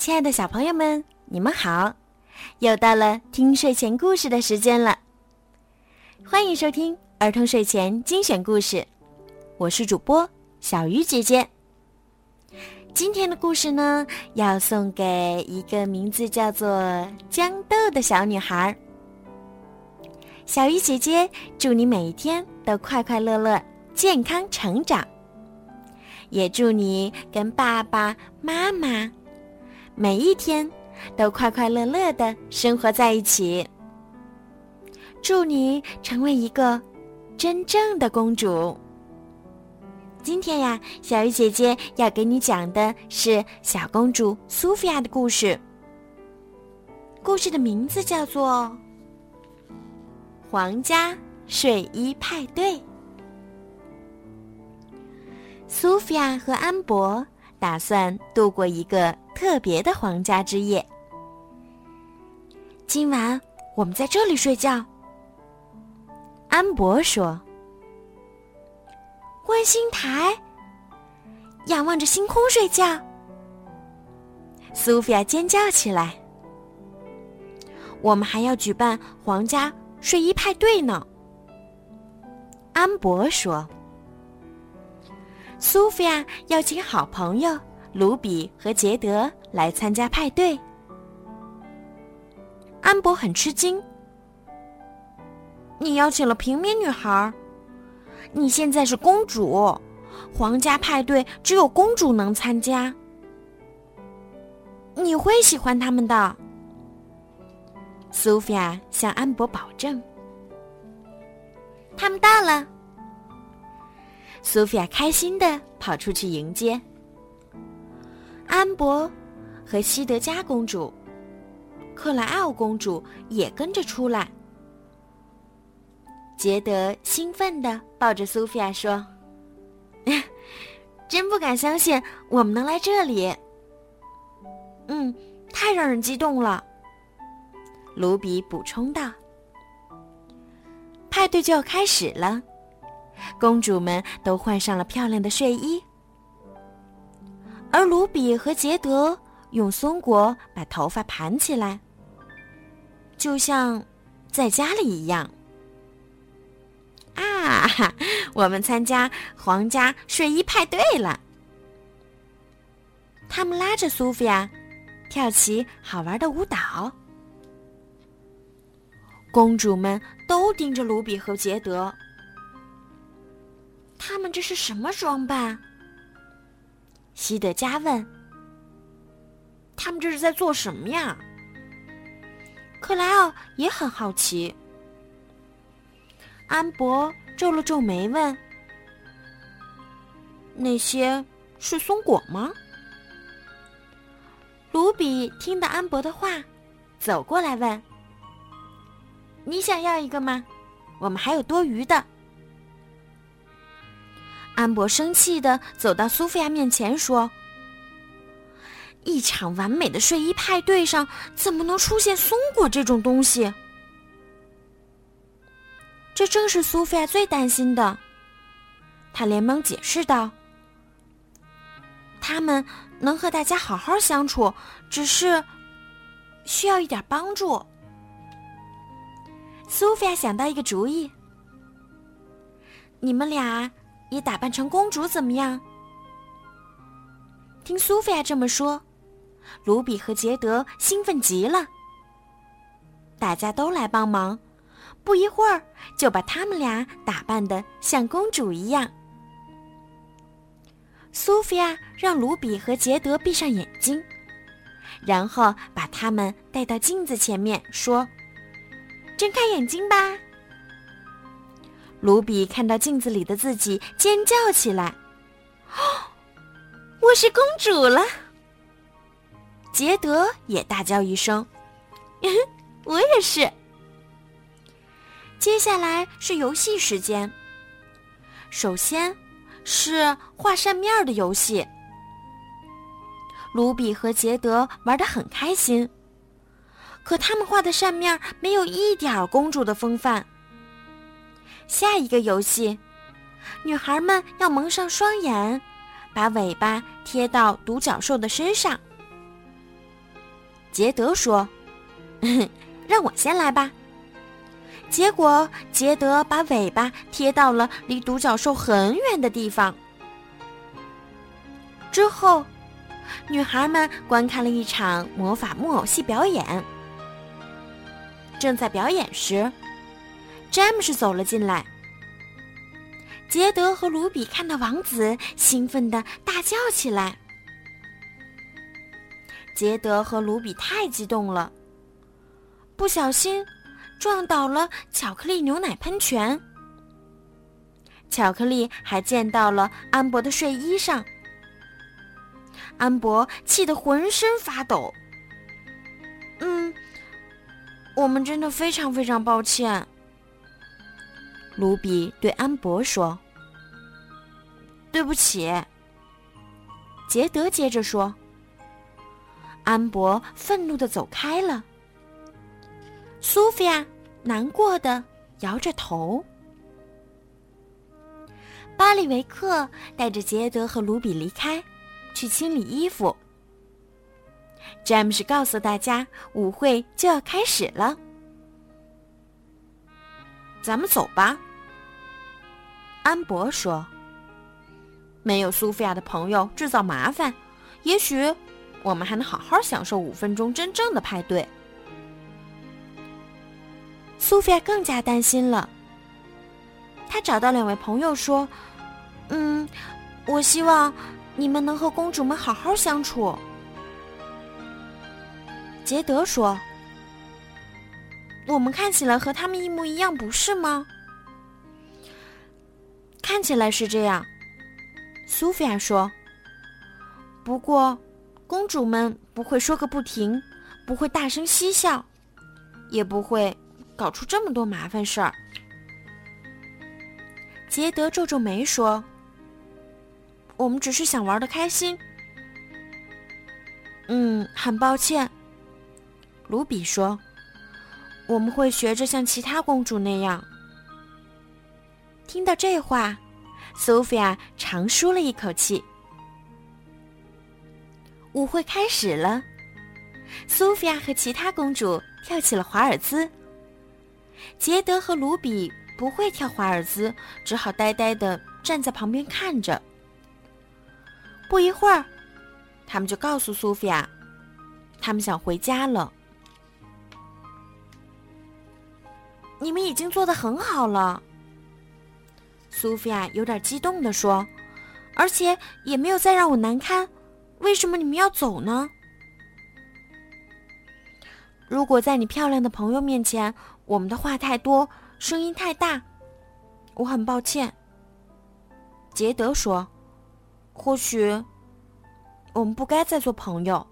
亲爱的小朋友们，你们好！又到了听睡前故事的时间了，欢迎收听儿童睡前精选故事，我是主播小鱼姐姐。今天的故事呢，要送给一个名字叫做豇豆的小女孩。小鱼姐姐祝你每一天都快快乐乐、健康成长，也祝你跟爸爸妈妈。每一天都快快乐乐的生活在一起。祝你成为一个真正的公主。今天呀，小鱼姐姐要给你讲的是小公主苏菲亚的故事。故事的名字叫做《皇家睡衣派对》。苏菲亚和安博打算度过一个。特别的皇家之夜。今晚我们在这里睡觉。安博说：“观星台，仰望着星空睡觉。”苏菲亚尖叫起来：“我们还要举办皇家睡衣派对呢。”安博说：“苏菲亚要请好朋友。”卢比和杰德来参加派对，安博很吃惊。你邀请了平民女孩，你现在是公主，皇家派对只有公主能参加，你会喜欢他们的。苏菲亚向安博保证。他们到了，苏菲亚开心的跑出去迎接。安博和西德加公主、克莱奥公主也跟着出来。杰德兴奋地抱着苏菲亚说：“ 真不敢相信我们能来这里。”“嗯，太让人激动了。”卢比补充道。“派对就要开始了，公主们都换上了漂亮的睡衣。”而卢比和杰德用松果把头发盘起来，就像在家里一样。啊，我们参加皇家睡衣派对了！他们拉着苏菲亚跳起好玩的舞蹈。公主们都盯着卢比和杰德，他们这是什么装扮？西德加问：“他们这是在做什么呀？”克莱奥也很好奇。安博皱了皱眉问：“那些是松果吗？”卢比听到安博的话，走过来问：“你想要一个吗？我们还有多余的。”安博生气的走到苏菲亚面前说：“一场完美的睡衣派对上，怎么能出现松果这种东西？”这正是苏菲亚最担心的。她连忙解释道：“他们能和大家好好相处，只是需要一点帮助。”苏菲亚想到一个主意：“你们俩。”也打扮成公主怎么样？听苏菲亚这么说，卢比和杰德兴奋极了。大家都来帮忙，不一会儿就把他们俩打扮的像公主一样。苏菲亚让卢比和杰德闭上眼睛，然后把他们带到镜子前面，说：“睁开眼睛吧。”卢比看到镜子里的自己，尖叫起来：“哦，我是公主了！”杰德也大叫一声：“我也是！”接下来是游戏时间。首先是画扇面的游戏。卢比和杰德玩的很开心，可他们画的扇面没有一点公主的风范。下一个游戏，女孩们要蒙上双眼，把尾巴贴到独角兽的身上。杰德说：“ 让我先来吧。”结果，杰德把尾巴贴到了离独角兽很远的地方。之后，女孩们观看了一场魔法木偶戏表演。正在表演时，詹姆斯走了进来。杰德和卢比看到王子，兴奋的大叫起来。杰德和卢比太激动了，不小心。撞倒了巧克力牛奶喷泉，巧克力还溅到了安博的睡衣上。安博气得浑身发抖。嗯，我们真的非常非常抱歉。卢比对安博说：“对不起。”杰德接着说：“安博愤怒的走开了。”苏菲亚难过的摇着头。巴里维克带着杰德和卢比离开，去清理衣服。詹姆斯告诉大家，舞会就要开始了，咱们走吧。安博说：“没有苏菲亚的朋友制造麻烦，也许我们还能好好享受五分钟真正的派对。”苏菲亚更加担心了。她找到两位朋友说：“嗯，我希望你们能和公主们好好相处。”杰德说：“我们看起来和他们一模一样，不是吗？”看起来是这样，苏菲亚说。不过，公主们不会说个不停，不会大声嬉笑，也不会。搞出这么多麻烦事儿，杰德皱皱眉说：“我们只是想玩的开心。”嗯，很抱歉，卢比说：“我们会学着像其他公主那样。”听到这话，索菲亚长舒了一口气。舞会开始了，苏菲亚和其他公主跳起了华尔兹。杰德和卢比不会跳华尔兹，只好呆呆的站在旁边看着。不一会儿，他们就告诉苏菲亚，他们想回家了。你们已经做的很好了，苏菲亚有点激动的说，而且也没有再让我难堪。为什么你们要走呢？如果在你漂亮的朋友面前。我们的话太多，声音太大，我很抱歉。杰德说：“或许我们不该再做朋友。”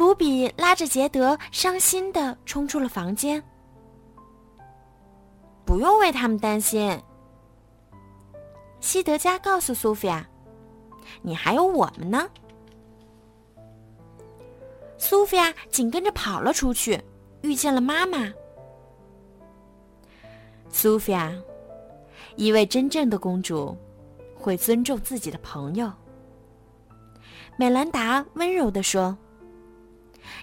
卢比拉着杰德，伤心的冲出了房间。不用为他们担心，西德加告诉苏菲亚：“你还有我们呢。”苏菲亚紧跟着跑了出去。遇见了妈妈，苏菲亚，一位真正的公主会尊重自己的朋友。美兰达温柔地说：“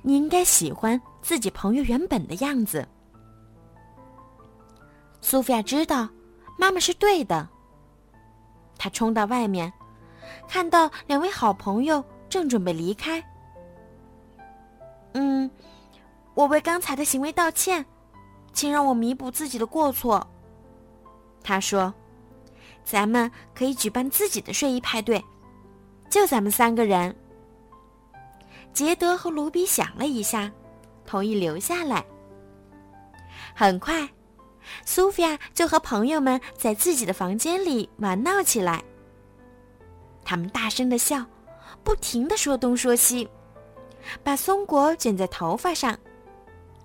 你应该喜欢自己朋友原本的样子。”苏菲亚知道妈妈是对的。她冲到外面，看到两位好朋友正准备离开。嗯。我为刚才的行为道歉，请让我弥补自己的过错。他说：“咱们可以举办自己的睡衣派对，就咱们三个人。”杰德和卢比想了一下，同意留下来。很快，苏菲亚就和朋友们在自己的房间里玩闹起来。他们大声的笑，不停的说东说西，把松果卷在头发上。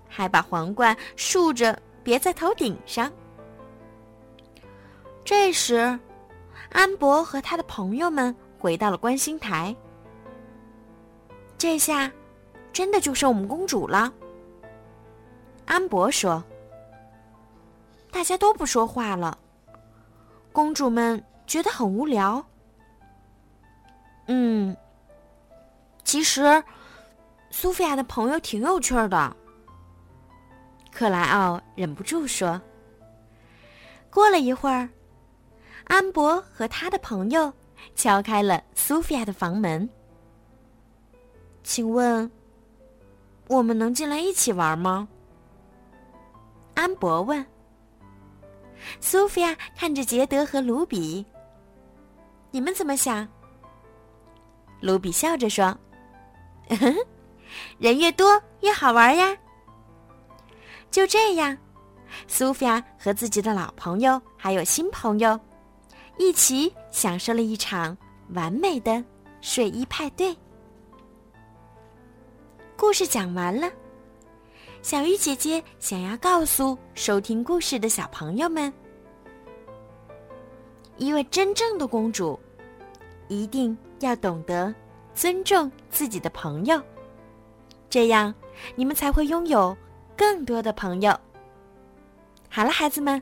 还把皇冠竖着别在头顶上。这时，安博和他的朋友们回到了观星台。这下，真的就剩我们公主了。安博说：“大家都不说话了，公主们觉得很无聊。”嗯，其实，苏菲亚的朋友挺有趣的。克莱奥忍不住说。过了一会儿，安博和他的朋友敲开了苏菲亚的房门。请问，我们能进来一起玩吗？安博问。苏菲亚看着杰德和卢比：“你们怎么想？”卢比笑着说：“ 人越多越好玩呀。”就这样。苏菲亚和自己的老朋友还有新朋友，一起享受了一场完美的睡衣派对。故事讲完了，小鱼姐姐想要告诉收听故事的小朋友们：一位真正的公主，一定要懂得尊重自己的朋友，这样你们才会拥有更多的朋友。好了，孩子们，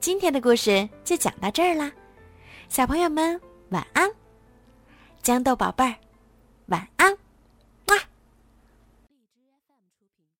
今天的故事就讲到这儿啦。小朋友们晚安，豇豆宝贝儿，晚安。